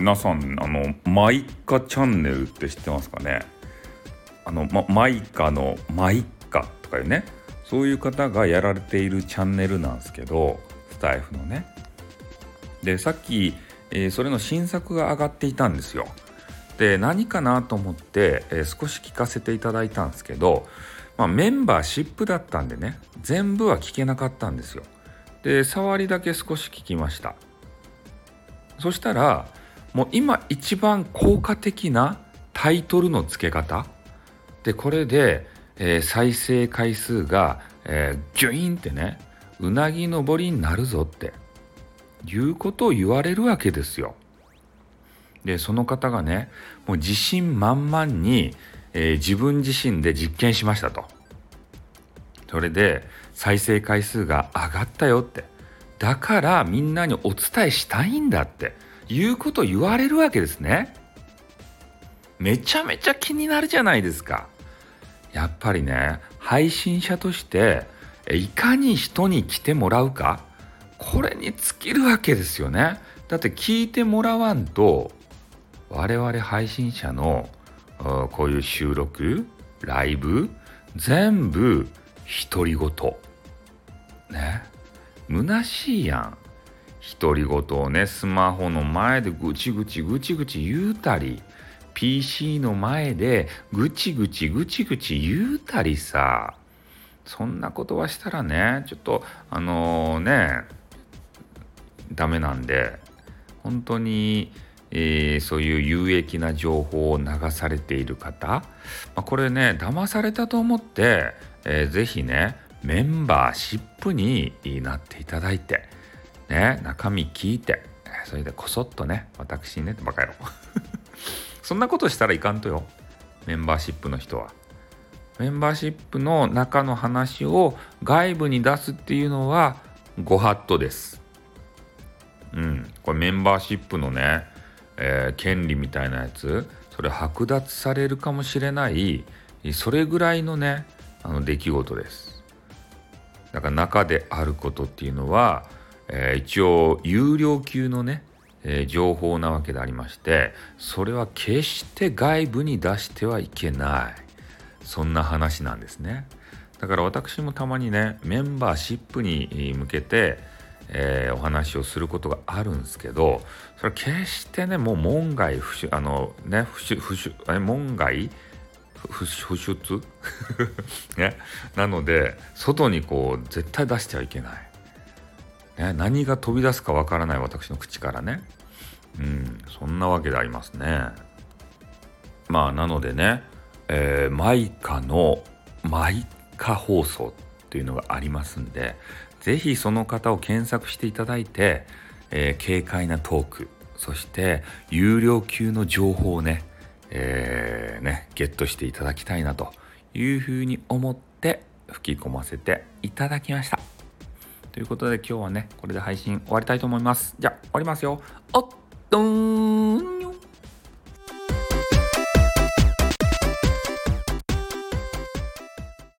皆さんあのマイカチャンネルって知ってますかね？あの、ま、マイカのマイカとかいうねそういう方がやられているチャンネルなんですけどスタイフのね。でさっき、えー、それの新作が上がっていたんですよ。で何かなと思って、えー、少し聞かせていただいたんですけど、まあ、メンバーシップだったんでね全部は聞けなかったんですよ。で触りだけ少し聞きました。そしたらもう今一番効果的なタイトルの付け方でこれで、えー、再生回数が、えー、ギュイーンってねうなぎ登りになるぞっていうことを言われるわけですよ。でその方がねもう自信満々に、えー、自分自身で実験しましたと。それで再生回数が上がったよってだからみんなにお伝えしたいんだっていうこと言われるわけですね。めちゃめちゃ気になるじゃないですか。やっぱりね配信者としていかに人に来てもらうかこれに尽きるわけですよね。だって聞いてもらわんと我々配信者のこういう収録ライブ全部独り言ね虚しいやん独り言をねスマホの前でぐちぐちぐちぐち言うたり PC の前でぐちぐちぐちぐち言うたりさ。そんなことはしたらねちょっとあのー、ねダメなんで本当に、えー、そういう有益な情報を流されている方、まあ、これね騙されたと思って、えー、ぜひねメンバーシップになっていただいて、ね、中身聞いて。それでこそっとね私ねってバカ野郎。そんなことしたらいかんとよ。メンバーシップの人は。メンバーシップの中の話を外部に出すっていうのはご法度です。うん。これメンバーシップのね、えー、権利みたいなやつそれ剥奪されるかもしれないそれぐらいのねあの出来事です。だから中であることっていうのは、えー、一応有料級のねえー、情報なわけでありましてそれは決して外部に出してはいけない。そんな話なんですね。だから私もたまにねメンバーシップに向けて、えー、お話をすることがあるんですけどそれは決してねもう門外不出あのね不出不出え門外不出？ね、なので外にこう絶対出してはいけない。ね、何が飛び出すかわからない私の口からね。うん、そんなわけでありますね。まあ、なのでね、えー、マイカのマイカ放送っていうのがありますんで、是非その方を検索していただいて、えー、軽快なトーク、そして有料級の情報をね、えー、ね、ゲットしていただきたいなというふうに思って吹き込ませていただきました。ということで今日はね、これで配信終わりたいと思います。じゃあ、終わりますよ。おっとーん